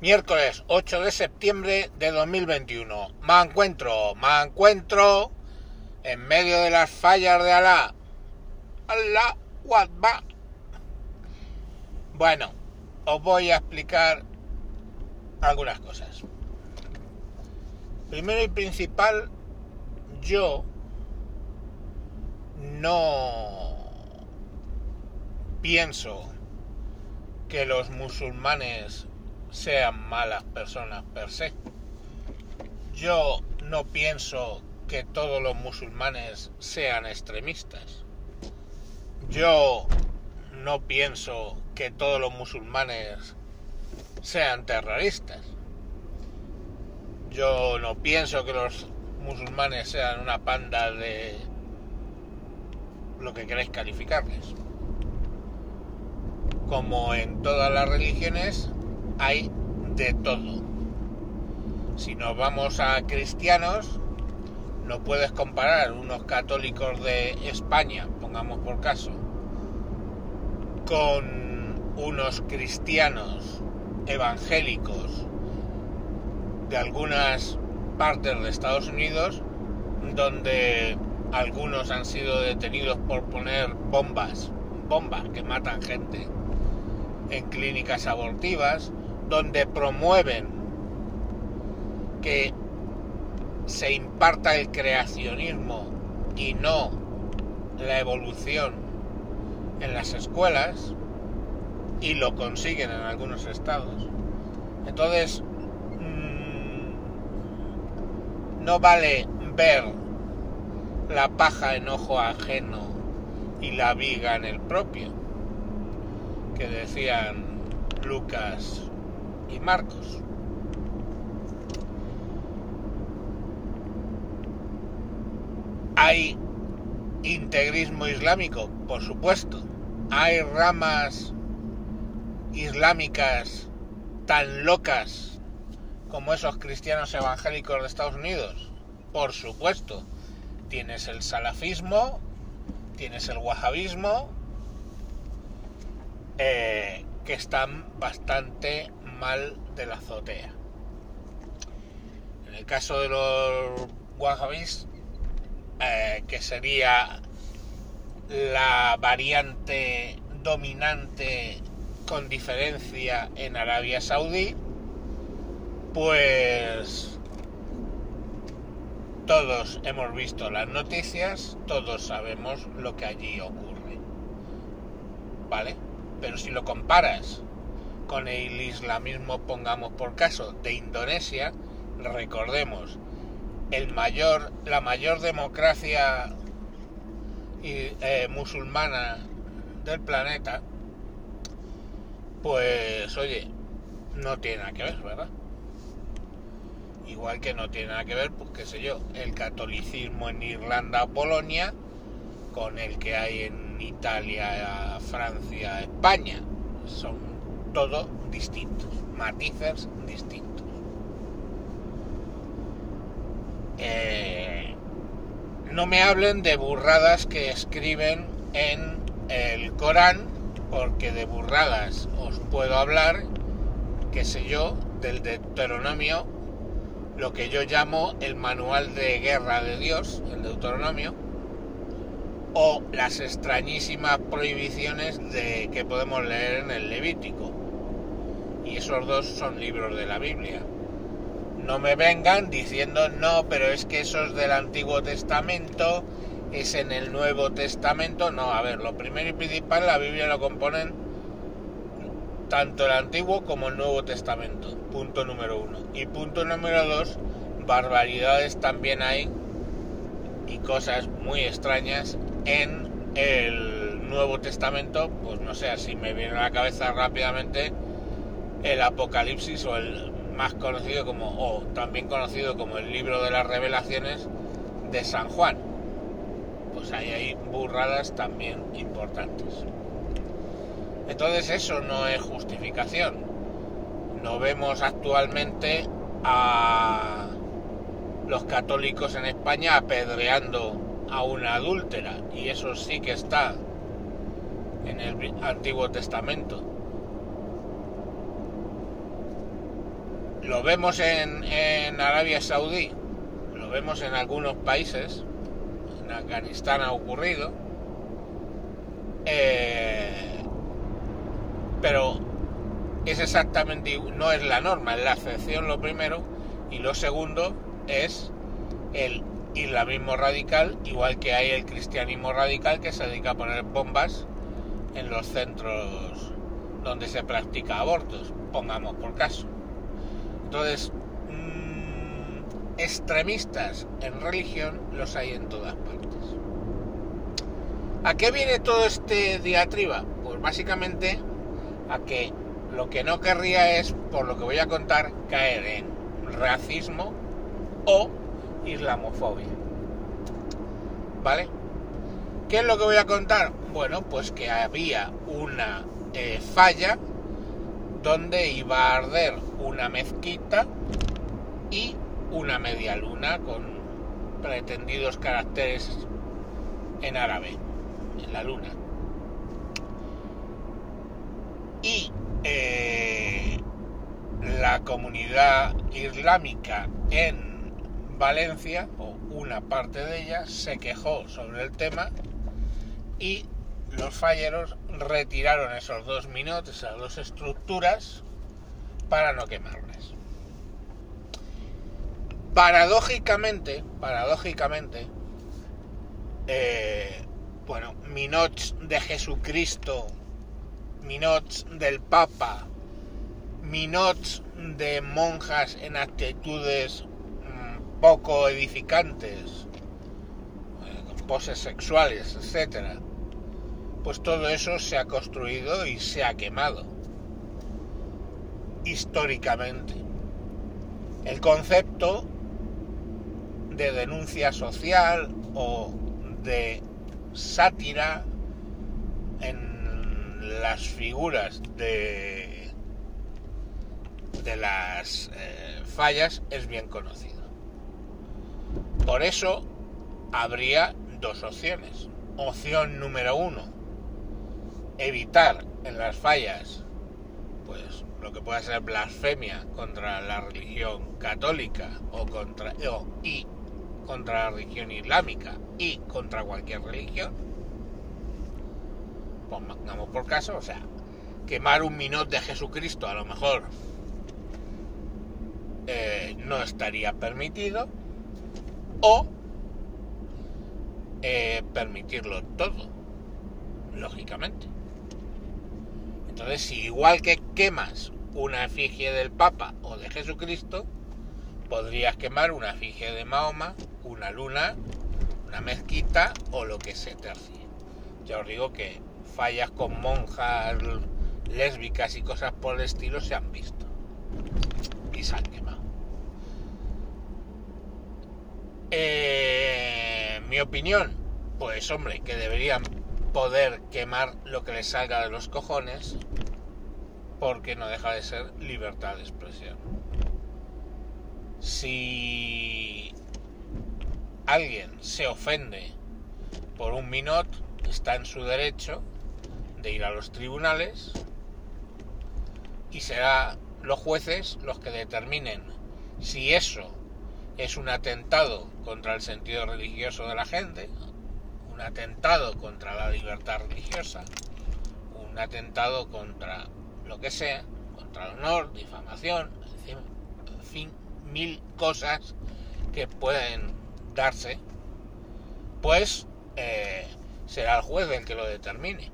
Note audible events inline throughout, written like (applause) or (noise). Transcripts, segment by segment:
Miércoles 8 de septiembre de 2021. Me encuentro, me encuentro en medio de las fallas de Alá. Alá, va. Bueno, os voy a explicar algunas cosas. Primero y principal, yo no pienso que los musulmanes sean malas personas per se. Yo no pienso que todos los musulmanes sean extremistas. Yo no pienso que todos los musulmanes sean terroristas. Yo no pienso que los musulmanes sean una panda de lo que queréis calificarles. Como en todas las religiones, hay de todo. Si nos vamos a cristianos, no puedes comparar unos católicos de España, pongamos por caso, con unos cristianos evangélicos de algunas partes de Estados Unidos, donde algunos han sido detenidos por poner bombas, bombas que matan gente en clínicas abortivas, donde promueven que se imparta el creacionismo y no la evolución en las escuelas y lo consiguen en algunos estados. Entonces, mmm, no vale ver la paja en ojo ajeno y la viga en el propio, que decían Lucas Marcos. Hay integrismo islámico, por supuesto. Hay ramas islámicas tan locas como esos cristianos evangélicos de Estados Unidos. Por supuesto. Tienes el salafismo, tienes el wahabismo, eh, que están bastante mal de la azotea. En el caso de los wahhabis, eh, que sería la variante dominante con diferencia en Arabia Saudí, pues todos hemos visto las noticias, todos sabemos lo que allí ocurre. ¿Vale? Pero si lo comparas con el islamismo, pongamos por caso, de Indonesia, recordemos, el mayor, la mayor democracia eh, musulmana del planeta, pues oye, no tiene nada que ver, ¿verdad? Igual que no tiene nada que ver, pues qué sé yo, el catolicismo en Irlanda o Polonia con el que hay en Italia, Francia, España. Son todo distintos, matices distintos. Eh, no me hablen de burradas que escriben en el Corán, porque de burradas os puedo hablar, qué sé yo, del Deuteronomio, lo que yo llamo el manual de guerra de Dios, el Deuteronomio, o las extrañísimas prohibiciones de que podemos leer en el Levítico. Y esos dos son libros de la Biblia. No me vengan diciendo no, pero es que eso es del Antiguo Testamento, es en el Nuevo Testamento. No, a ver, lo primero y principal, la Biblia lo componen tanto el Antiguo como el Nuevo Testamento. Punto número uno. Y punto número dos, barbaridades también hay y cosas muy extrañas en el Nuevo Testamento, pues no sé, si me viene a la cabeza rápidamente el Apocalipsis o el más conocido como, o también conocido como el libro de las revelaciones de San Juan. Pues ahí hay burradas también importantes. Entonces eso no es justificación. No vemos actualmente a los católicos en España apedreando a una adúltera y eso sí que está en el Antiguo Testamento. Lo vemos en, Arabia Saudí, lo vemos en algunos países, en Afganistán ha ocurrido, eh, pero es exactamente, no es la norma, es la excepción lo primero, y lo segundo es el islamismo radical, igual que hay el cristianismo radical que se dedica a poner bombas en los centros donde se practica abortos, pongamos por caso. Entonces, mmm, extremistas en religión los hay en todas partes. ¿A qué viene todo este diatriba? Pues básicamente a que lo que no querría es, por lo que voy a contar, caer en racismo o islamofobia. ¿Vale? ¿Qué es lo que voy a contar? Bueno, pues que había una eh, falla donde iba a arder una mezquita y una media luna con pretendidos caracteres en árabe, en la luna. Y eh, la comunidad islámica en Valencia, o una parte de ella, se quejó sobre el tema y los falleros retiraron esos dos minutos, esas dos estructuras, para no quemarlas. Paradójicamente, paradójicamente, eh, bueno, minots de Jesucristo, minots del Papa, minots de monjas en actitudes mmm, poco edificantes, eh, poses sexuales, etcétera pues todo eso se ha construido y se ha quemado históricamente. El concepto de denuncia social o de sátira en las figuras de, de las eh, fallas es bien conocido. Por eso habría dos opciones. Opción número uno, evitar en las fallas pues lo que pueda ser blasfemia contra la religión católica o contra y contra la religión islámica y contra cualquier religión pongamos por caso o sea quemar un minot de Jesucristo a lo mejor eh, no estaría permitido o eh, permitirlo todo lógicamente entonces, si igual que quemas una efigie del Papa o de Jesucristo, podrías quemar una efigie de Mahoma, una luna, una mezquita o lo que se tercie. Ya os digo que fallas con monjas lésbicas y cosas por el estilo se han visto y se han quemado. Eh, mi opinión, pues hombre, que deberían poder quemar lo que le salga de los cojones, porque no deja de ser libertad de expresión. Si alguien se ofende por un minot, está en su derecho de ir a los tribunales y será los jueces los que determinen si eso es un atentado contra el sentido religioso de la gente, un atentado contra la libertad religiosa, un atentado contra lo que sea, contra el honor, difamación, fin, mil cosas que pueden darse, pues eh, será el juez el que lo determine.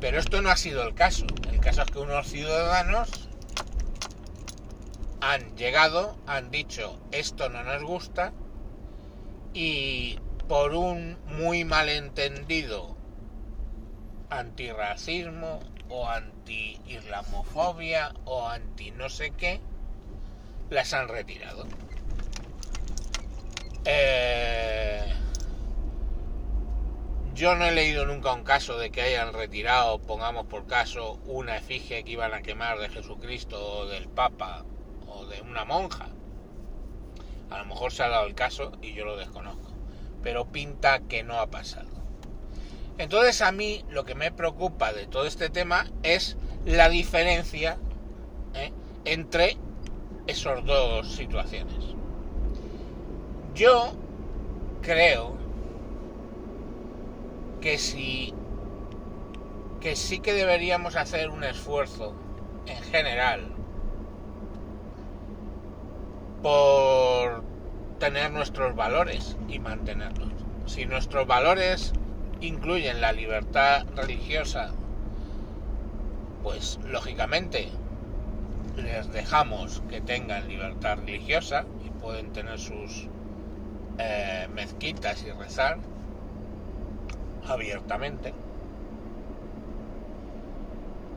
Pero esto no ha sido el caso. El caso es que unos ciudadanos han llegado, han dicho esto no nos gusta y por un muy malentendido antirracismo o anti-islamofobia o anti no sé qué, las han retirado. Eh, yo no he leído nunca un caso de que hayan retirado, pongamos por caso, una efigie que iban a quemar de Jesucristo o del Papa o de una monja. A lo mejor se ha dado el caso y yo lo desconozco pero pinta que no ha pasado. Entonces a mí lo que me preocupa de todo este tema es la diferencia ¿eh? entre esas dos situaciones. Yo creo que si que sí que deberíamos hacer un esfuerzo en general por tener nuestros valores y mantenerlos. Si nuestros valores incluyen la libertad religiosa, pues lógicamente les dejamos que tengan libertad religiosa y pueden tener sus eh, mezquitas y rezar abiertamente.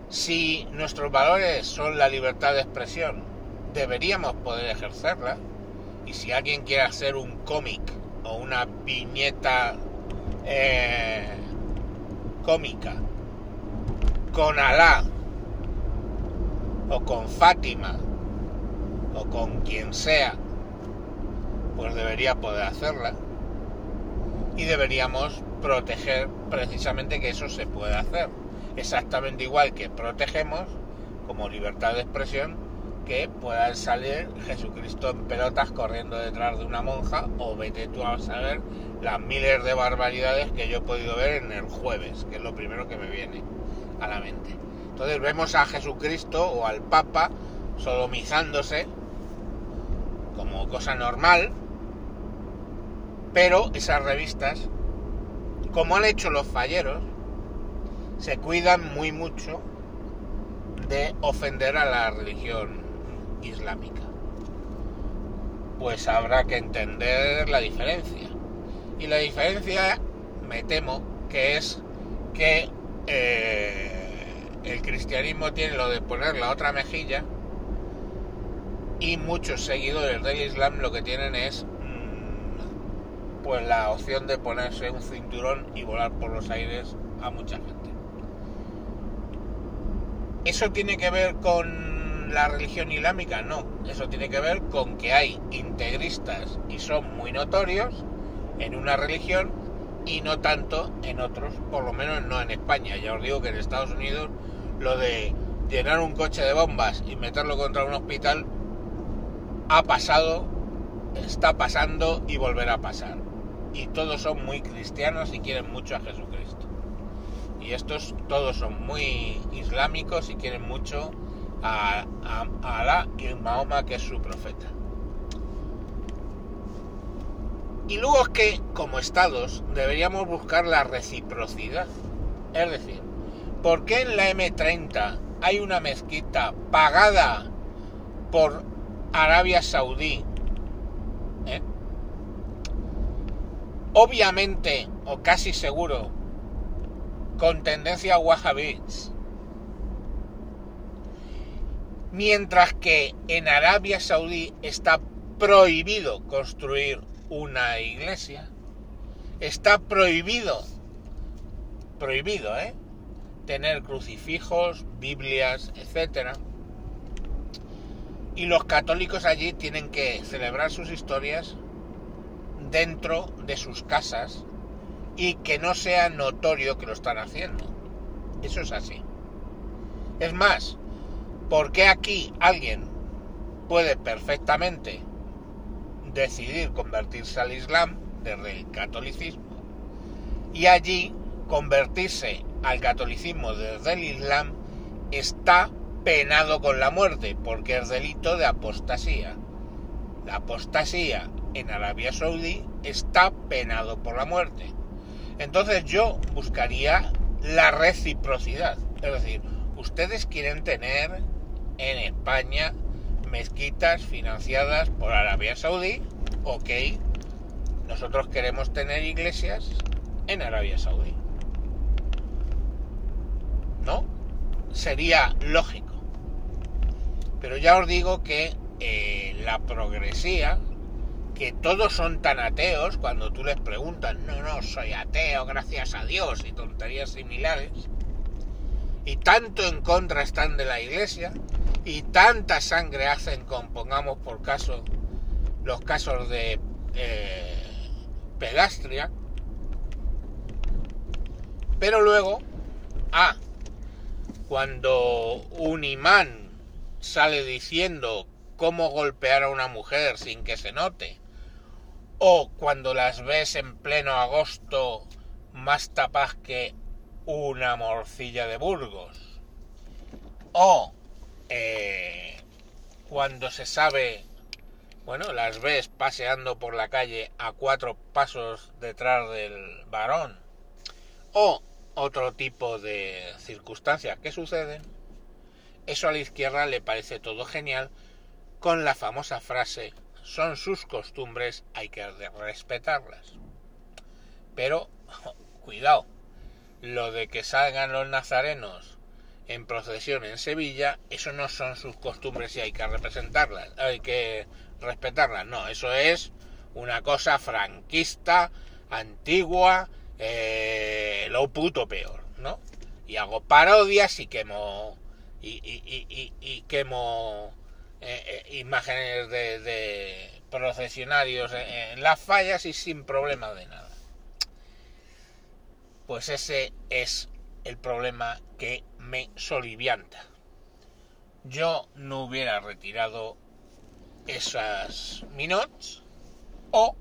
Si nuestros valores son la libertad de expresión, deberíamos poder ejercerla. Y si alguien quiere hacer un cómic o una viñeta eh, cómica con Alá o con Fátima o con quien sea, pues debería poder hacerla y deberíamos proteger precisamente que eso se pueda hacer. Exactamente igual que protegemos como libertad de expresión que pueda salir Jesucristo en pelotas corriendo detrás de una monja o vete tú a saber las miles de barbaridades que yo he podido ver en el jueves, que es lo primero que me viene a la mente. Entonces vemos a Jesucristo o al Papa sodomizándose como cosa normal, pero esas revistas, como han hecho los falleros, se cuidan muy mucho de ofender a la religión islámica. Pues habrá que entender la diferencia. Y la diferencia, me temo, que es que eh, el cristianismo tiene lo de poner la otra mejilla y muchos seguidores del Islam lo que tienen es mm, pues la opción de ponerse un cinturón y volar por los aires a mucha gente. ¿Eso tiene que ver con la religión islámica? No, eso tiene que ver con que hay integristas y son muy notorios en una religión y no tanto en otros, por lo menos no en España. Ya os digo que en Estados Unidos lo de llenar un coche de bombas y meterlo contra un hospital ha pasado, está pasando y volverá a pasar. Y todos son muy cristianos y quieren mucho a Jesucristo. Y estos todos son muy islámicos y quieren mucho a, a, Alá y a Mahoma, que es su profeta. Y luego es que, como estados, deberíamos buscar la reciprocidad. Es decir, ¿por qué en la M30 hay una mezquita pagada por Arabia Saudí? ¿Eh? Obviamente, o casi seguro, con tendencia wahhabis. Mientras que en Arabia Saudí está prohibido construir una iglesia, está prohibido, prohibido, ¿eh? Tener crucifijos, Biblias, etcétera. Y los católicos allí tienen que celebrar sus historias dentro de sus casas y que no sea notorio que lo están haciendo. Eso es así. Es más, ¿por qué aquí alguien puede perfectamente decidir convertirse al Islam desde el catolicismo y allí convertirse al catolicismo desde el Islam está penado con la muerte porque es delito de apostasía. La apostasía en Arabia Saudí está penado por la muerte. Entonces yo buscaría la reciprocidad. Es decir, ustedes quieren tener en España mezquitas financiadas por Arabia Saudí, ok, nosotros queremos tener iglesias en Arabia Saudí. ¿No? Sería lógico. Pero ya os digo que eh, la progresía, que todos son tan ateos cuando tú les preguntas, no, no, soy ateo, gracias a Dios y tonterías similares, y tanto en contra están de la iglesia, y tanta sangre hacen con, pongamos por caso, los casos de eh, Pelastria, pero luego, ah, cuando un imán sale diciendo cómo golpear a una mujer sin que se note, o cuando las ves en pleno agosto más tapas que una morcilla de Burgos, o eh, cuando se sabe, bueno, las ves paseando por la calle a cuatro pasos detrás del varón, o otro tipo de circunstancias que suceden, eso a la izquierda le parece todo genial con la famosa frase son sus costumbres, hay que respetarlas. Pero, (laughs) cuidado, lo de que salgan los nazarenos en procesión en Sevilla, eso no son sus costumbres y hay que representarlas, hay que respetarlas, no, eso es una cosa franquista, antigua, eh, lo puto peor, ¿no? Y hago parodias y quemo y, y, quemo eh, eh, imágenes de procesionarios en las fallas y sin problema de nada. Pues ese es el problema que me solivianta. Yo no hubiera retirado esas minots o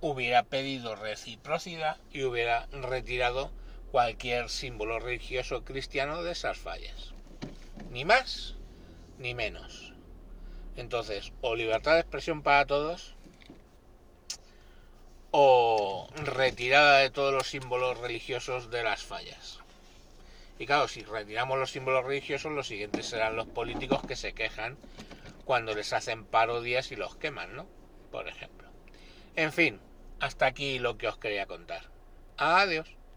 hubiera pedido reciprocidad y hubiera retirado cualquier símbolo religioso cristiano de esas fallas. Ni más ni menos. Entonces, o libertad de expresión para todos, o retirada de todos los símbolos religiosos de las fallas. Y claro, si retiramos los símbolos religiosos, los siguientes serán los políticos que se quejan cuando les hacen parodias y los queman, ¿no? Por ejemplo. En fin, hasta aquí lo que os quería contar. Adiós.